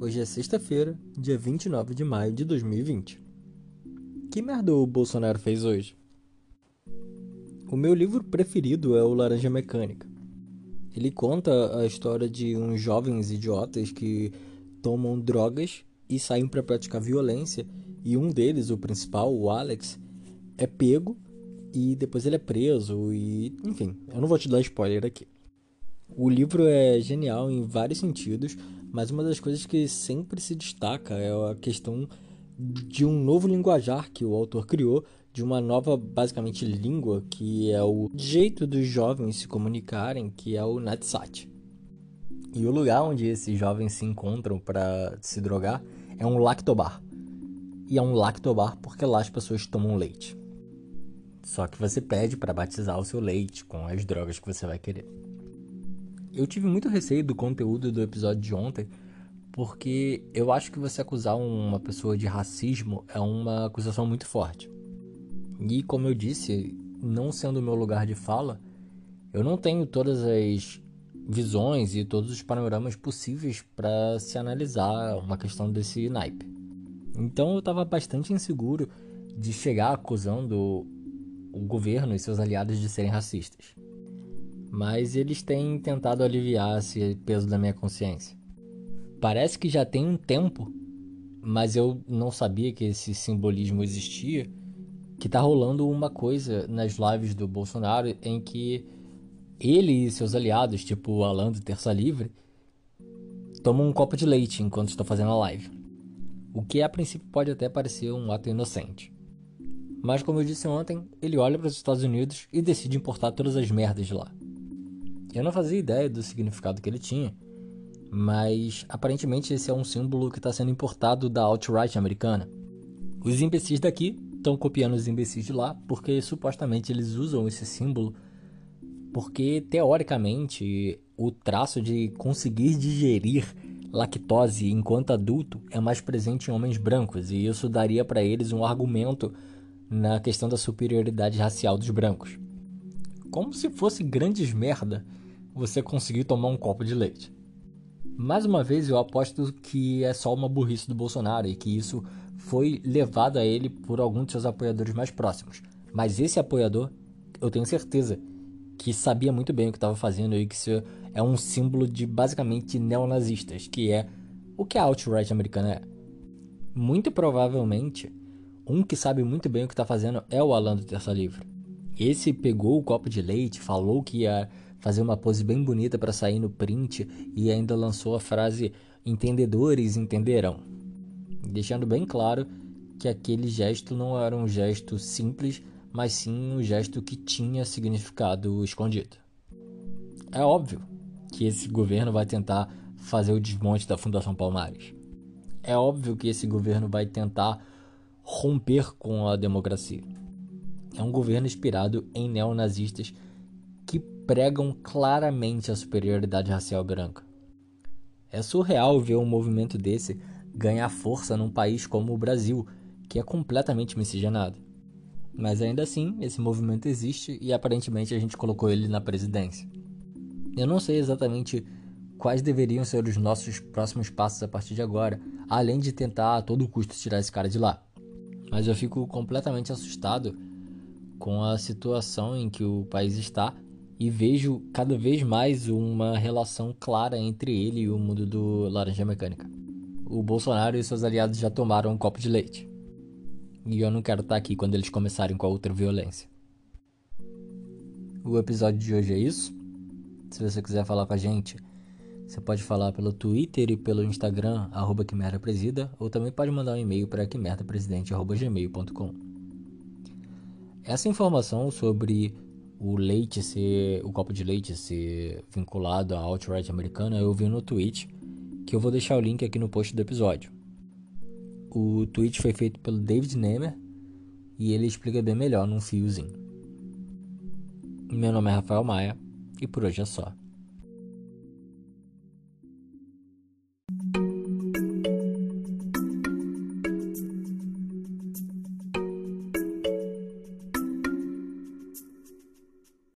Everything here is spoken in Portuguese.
Hoje é sexta-feira, dia 29 de maio de 2020. Que merda o Bolsonaro fez hoje? O meu livro preferido é o Laranja Mecânica. Ele conta a história de uns jovens idiotas que tomam drogas e saem para praticar violência, e um deles, o principal, o Alex, é pego e depois ele é preso e, enfim, eu não vou te dar spoiler aqui. O livro é genial em vários sentidos, mas uma das coisas que sempre se destaca é a questão de um novo linguajar que o autor criou, de uma nova, basicamente, língua, que é o jeito dos jovens se comunicarem, que é o Natsat. E o lugar onde esses jovens se encontram para se drogar é um lactobar. E é um lactobar porque lá as pessoas tomam leite. Só que você pede para batizar o seu leite com as drogas que você vai querer. Eu tive muito receio do conteúdo do episódio de ontem, porque eu acho que você acusar uma pessoa de racismo é uma acusação muito forte. E como eu disse, não sendo o meu lugar de fala, eu não tenho todas as visões e todos os panoramas possíveis para se analisar uma questão desse naipe. Então eu estava bastante inseguro de chegar acusando o governo e seus aliados de serem racistas mas eles têm tentado aliviar esse peso da minha consciência. Parece que já tem um tempo, mas eu não sabia que esse simbolismo existia, que tá rolando uma coisa nas lives do Bolsonaro em que ele e seus aliados, tipo o Alan do Terça Livre, tomam um copo de leite enquanto estão fazendo a live. O que a princípio pode até parecer um ato inocente. Mas como eu disse ontem, ele olha para os Estados Unidos e decide importar todas as merdas de lá. Eu não fazia ideia do significado que ele tinha, mas aparentemente esse é um símbolo que está sendo importado da alt-right americana. Os imbecis daqui estão copiando os imbecis de lá porque supostamente eles usam esse símbolo porque teoricamente o traço de conseguir digerir lactose enquanto adulto é mais presente em homens brancos e isso daria para eles um argumento na questão da superioridade racial dos brancos. Como se fosse grandes merda você conseguir tomar um copo de leite. Mais uma vez, eu aposto que é só uma burrice do Bolsonaro e que isso foi levado a ele por algum de seus apoiadores mais próximos. Mas esse apoiador, eu tenho certeza que sabia muito bem o que estava fazendo e que isso é um símbolo de basicamente neonazistas, que é o que a alt-right americana é. Muito provavelmente, um que sabe muito bem o que está fazendo é o Alan do Terça Livre. Esse pegou o copo de leite, falou que ia fazer uma pose bem bonita para sair no print e ainda lançou a frase entendedores entenderão, deixando bem claro que aquele gesto não era um gesto simples, mas sim um gesto que tinha significado escondido. É óbvio que esse governo vai tentar fazer o desmonte da Fundação Palmares. É óbvio que esse governo vai tentar romper com a democracia. É um governo inspirado em neonazistas pregam claramente a superioridade racial branca. É surreal ver um movimento desse ganhar força num país como o Brasil, que é completamente miscigenado. Mas ainda assim, esse movimento existe e aparentemente a gente colocou ele na presidência. Eu não sei exatamente quais deveriam ser os nossos próximos passos a partir de agora, além de tentar a todo custo tirar esse cara de lá. Mas eu fico completamente assustado com a situação em que o país está e vejo cada vez mais uma relação clara entre ele e o mundo do Laranja Mecânica. O Bolsonaro e seus aliados já tomaram um copo de leite. E eu não quero estar aqui quando eles começarem com a outra violência. O episódio de hoje é isso. Se você quiser falar com a gente, você pode falar pelo Twitter e pelo Instagram, arroba presida, ou também pode mandar um e-mail para quimerdapresidente.gmail.com. Essa informação sobre o leite ser, o copo de leite ser vinculado à alt-right americana, eu vi no tweet, que eu vou deixar o link aqui no post do episódio. O tweet foi feito pelo David Nemer e ele explica bem melhor num fiozinho. Meu nome é Rafael Maia e por hoje é só.